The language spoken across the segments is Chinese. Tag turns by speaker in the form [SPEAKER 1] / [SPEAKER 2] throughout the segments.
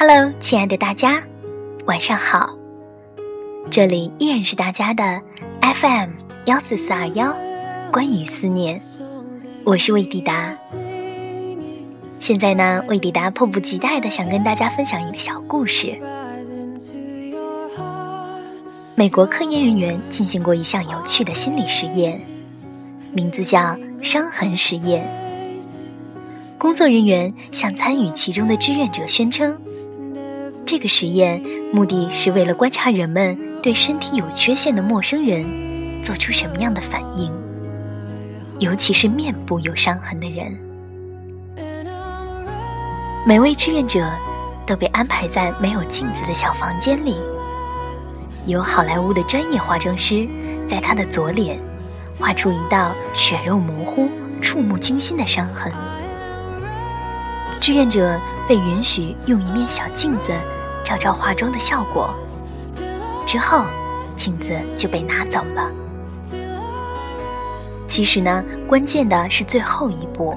[SPEAKER 1] Hello，亲爱的大家，晚上好。这里依然是大家的 FM 幺四四二幺，关于思念，我是魏迪达。现在呢，魏迪达迫不及待的想跟大家分享一个小故事。美国科研人员进行过一项有趣的心理实验，名字叫伤痕实验。工作人员向参与其中的志愿者宣称，这个实验目的是为了观察人们对身体有缺陷的陌生人做出什么样的反应，尤其是面部有伤痕的人。每位志愿者都被安排在没有镜子的小房间里。由好莱坞的专业化妆师在他的左脸画出一道血肉模糊、触目惊心的伤痕。志愿者被允许用一面小镜子照照化妆的效果，之后镜子就被拿走了。其实呢，关键的是最后一步。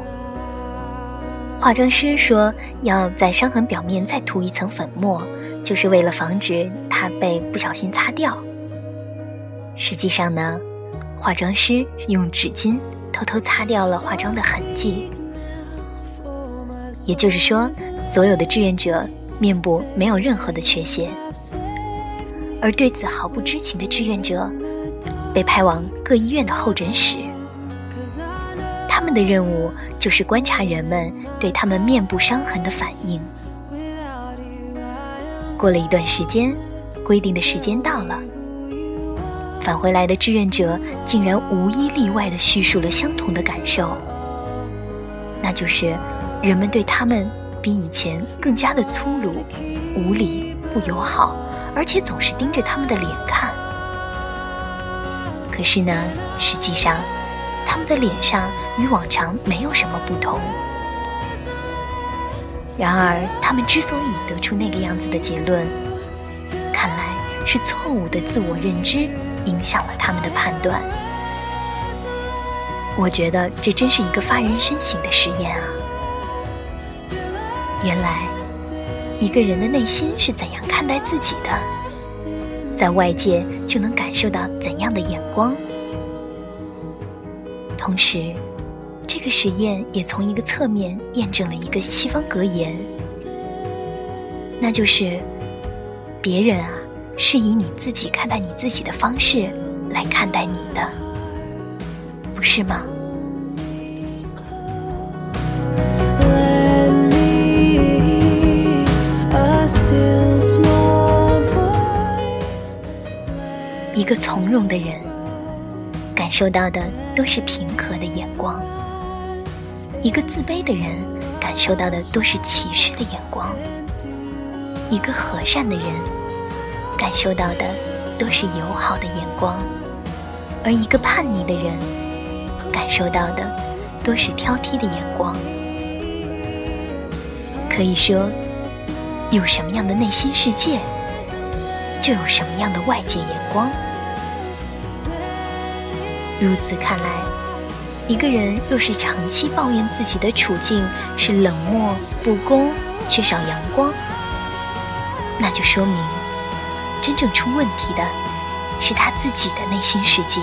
[SPEAKER 1] 化妆师说要在伤痕表面再涂一层粉末。就是为了防止它被不小心擦掉。实际上呢，化妆师用纸巾偷偷擦掉了化妆的痕迹。也就是说，所有的志愿者面部没有任何的缺陷，而对此毫不知情的志愿者被派往各医院的候诊室。他们的任务就是观察人们对他们面部伤痕的反应。过了一段时间，规定的时间到了，返回来的志愿者竟然无一例外地叙述了相同的感受，那就是人们对他们比以前更加的粗鲁、无礼、不友好，而且总是盯着他们的脸看。可是呢，实际上他们的脸上与往常没有什么不同。然而，他们之所以得出那个样子的结论，看来是错误的自我认知影响了他们的判断。我觉得这真是一个发人深省的实验啊！原来，一个人的内心是怎样看待自己的，在外界就能感受到怎样的眼光。同时，这个实验也从一个侧面验证了一个西方格言，那就是别人啊是以你自己看待你自己的方式来看待你的，不是吗？一个从容的人，感受到的都是平和的眼光。一个自卑的人感受到的都是歧视的眼光，一个和善的人感受到的都是友好的眼光，而一个叛逆的人感受到的都是挑剔的眼光。可以说，有什么样的内心世界，就有什么样的外界眼光。如此看来。一个人若是长期抱怨自己的处境是冷漠、不公、缺少阳光，那就说明真正出问题的是他自己的内心世界，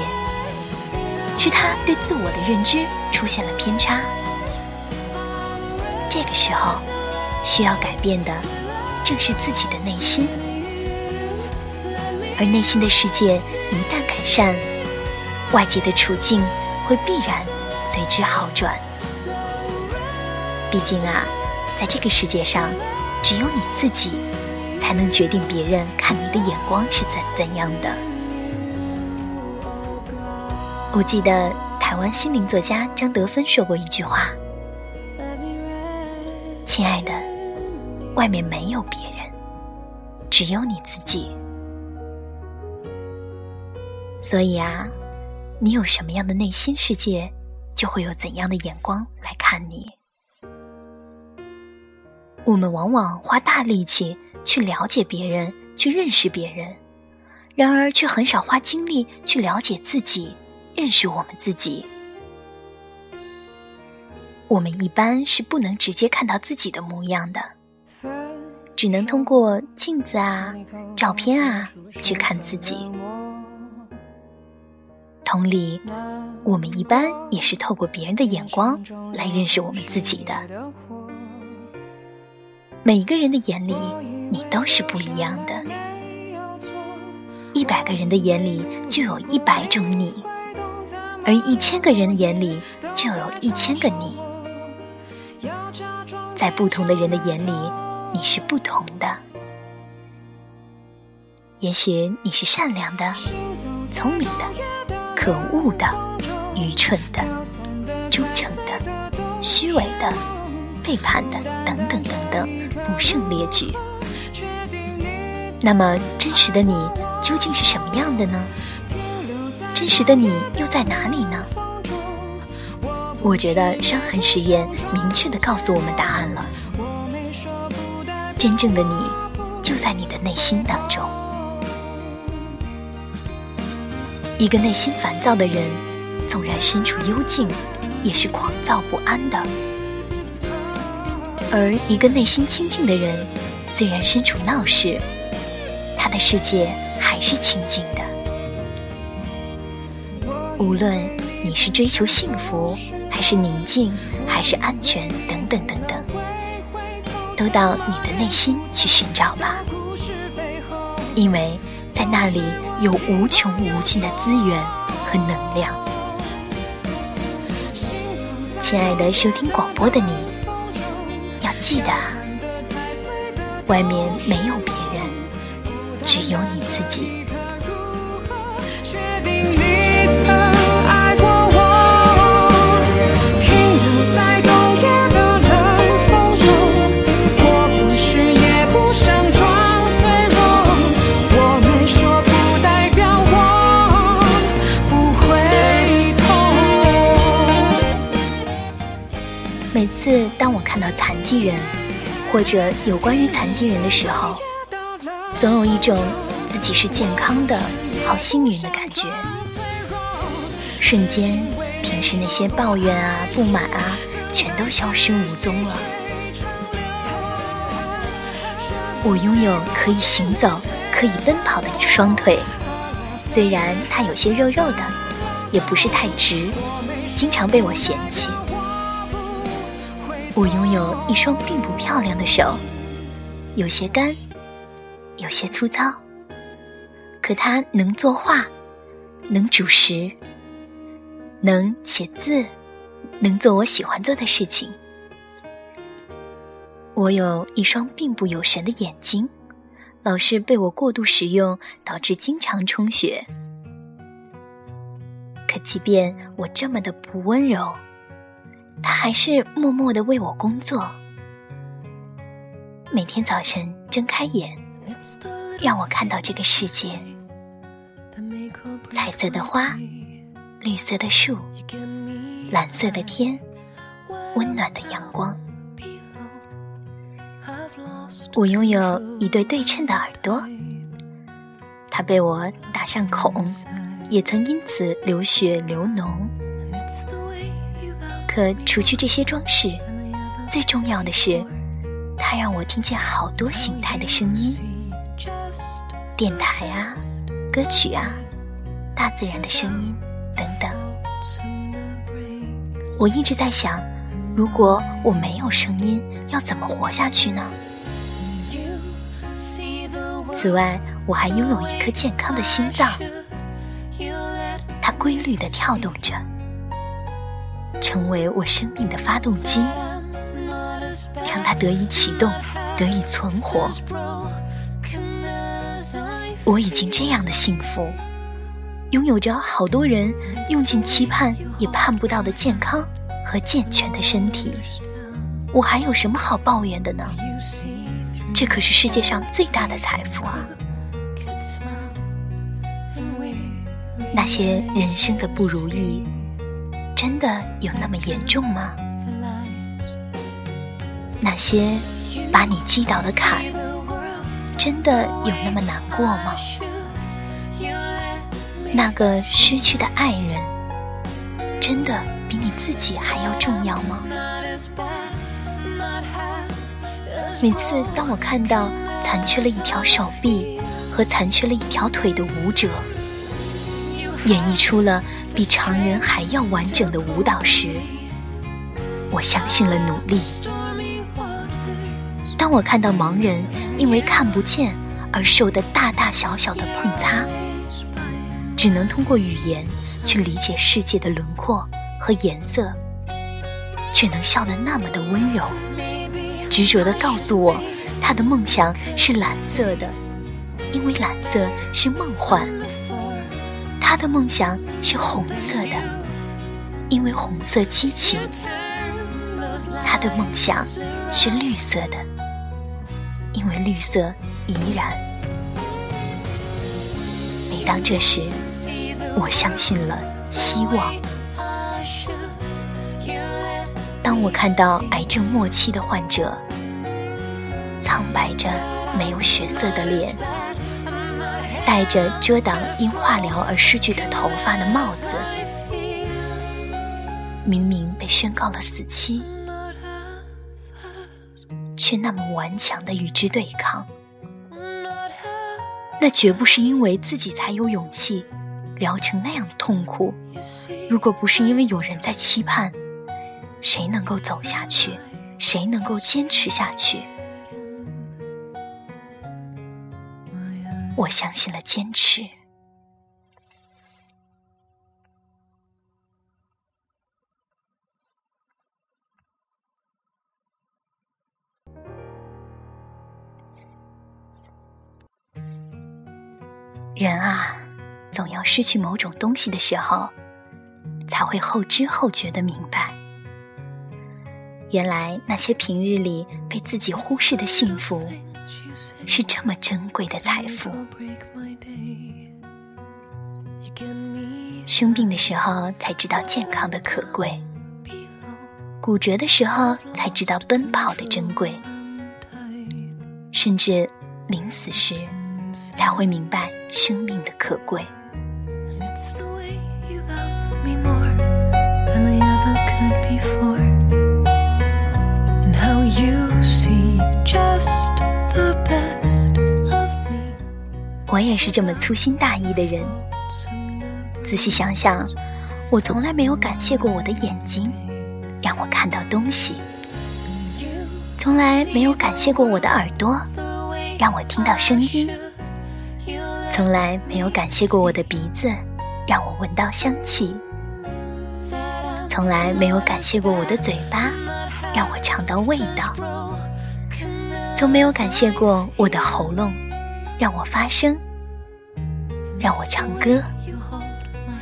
[SPEAKER 1] 是他对自我的认知出现了偏差。这个时候，需要改变的正是自己的内心，而内心的世界一旦改善，外界的处境会必然。随之好转。毕竟啊，在这个世界上，只有你自己才能决定别人看你的眼光是怎怎样的。我记得台湾心灵作家张德芬说过一句话：“亲爱的，外面没有别人，只有你自己。”所以啊，你有什么样的内心世界？就会有怎样的眼光来看你。我们往往花大力气去了解别人，去认识别人，然而却很少花精力去了解自己，认识我们自己。我们一般是不能直接看到自己的模样的，只能通过镜子啊、照片啊去看自己。同理，我们一般也是透过别人的眼光来认识我们自己的。每个人的眼里，你都是不一样的。一百个人的眼里就有一百种你，而一千个人的眼里就有一千个你。在不同的人的眼里，你是不同的。也许你是善良的、聪明的、可恶的、愚蠢的、忠诚的、虚伪的、背叛的，等等等等，不胜列举。那么，真实的你究竟是什么样的呢？真实的你又在哪里呢？我觉得伤痕实验明确的告诉我们答案了。真正的你就在你的内心当中。一个内心烦躁的人，纵然身处幽静，也是狂躁不安的；而一个内心清静的人，虽然身处闹市，他的世界还是清静的。无论你是追求幸福。还是宁静，还是安全，等等等等，都到你的内心去寻找吧，因为在那里有无穷无尽的资源和能量。亲爱的收听广播的你，要记得，外面没有别人，只有你自己。看到残疾人，或者有关于残疾人的时候，总有一种自己是健康的、好幸运的感觉。瞬间，平时那些抱怨啊、不满啊，全都消失无踪了。我拥有可以行走、可以奔跑的双腿，虽然它有些肉肉的，也不是太直，经常被我嫌弃。我拥有一双并不漂亮的手，有些干，有些粗糙，可它能作画，能煮食，能写字，能做我喜欢做的事情。我有一双并不有神的眼睛，老是被我过度使用，导致经常充血。可即便我这么的不温柔。他还是默默的为我工作，每天早晨睁开眼，让我看到这个世界：彩色的花，绿色的树，蓝色的天，温暖的阳光。我拥有一对对称的耳朵，它被我打上孔，也曾因此流血流脓。可除去这些装饰，最重要的是，它让我听见好多形态的声音，电台啊，歌曲啊，大自然的声音等等。我一直在想，如果我没有声音，要怎么活下去呢？此外，我还拥有一颗健康的心脏，它规律地跳动着。成为我生命的发动机，让它得以启动，得以存活。我已经这样的幸福，拥有着好多人用尽期盼也盼不到的健康和健全的身体。我还有什么好抱怨的呢？这可是世界上最大的财富啊！那些人生的不如意。真的有那么严重吗？那些把你击倒的坎，真的有那么难过吗？那个失去的爱人，真的比你自己还要重要吗？每次当我看到残缺了一条手臂和残缺了一条腿的舞者，演绎出了比常人还要完整的舞蹈时，我相信了努力。当我看到盲人因为看不见而受的大大小小的碰擦，只能通过语言去理解世界的轮廓和颜色，却能笑得那么的温柔，执着地告诉我，他的梦想是蓝色的，因为蓝色是梦幻；他的梦想是红色的，因为红色激情；他的梦想是绿色的，因为绿色怡然。每当这时，我相信了希望。当我看到癌症末期的患者，苍白着没有血色的脸，戴着遮挡因化疗而失去的头发的帽子，明明被宣告了死期，却那么顽强的与之对抗。那绝不是因为自己才有勇气疗程那样痛苦。如果不是因为有人在期盼，谁能够走下去？谁能够坚持下去？我相信了坚持。人啊，总要失去某种东西的时候，才会后知后觉的明白，原来那些平日里被自己忽视的幸福，是这么珍贵的财富。生病的时候才知道健康的可贵，骨折的时候才知道奔跑的珍贵，甚至临死时。才会明白生命的可贵。我也是这么粗心大意的人。仔细想想，我从来没有感谢过我的眼睛，让我看到东西；从来没有感谢过我的耳朵，让我听到声音。从来没有感谢过我的鼻子，让我闻到香气；从来没有感谢过我的嘴巴，让我尝到味道；从没有感谢过我的喉咙，让我发声，让我唱歌，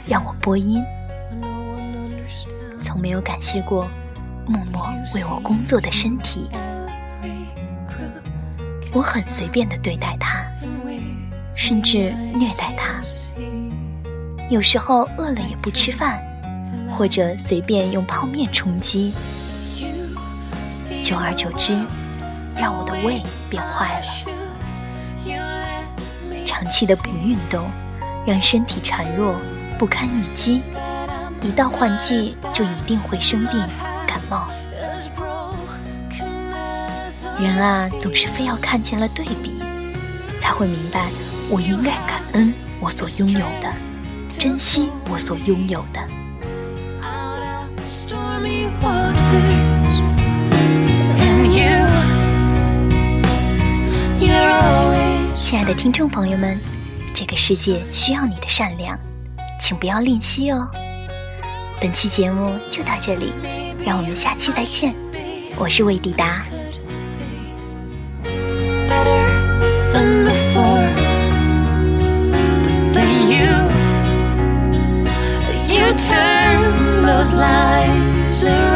[SPEAKER 1] 让我播音；从没有感谢过默默为我工作的身体。我很随便的对待它。甚至虐待他，有时候饿了也不吃饭，或者随便用泡面充饥，久而久之，让我的胃变坏了。长期的不运动，让身体孱弱不堪一击，一到换季就一定会生病感冒。人啊，总是非要看见了对比，才会明白。我应该感恩我所拥有的，珍惜我所拥有的。亲爱的听众朋友们，这个世界需要你的善良，请不要吝惜哦。本期节目就到这里，让我们下期再见。我是魏抵达。Turn those around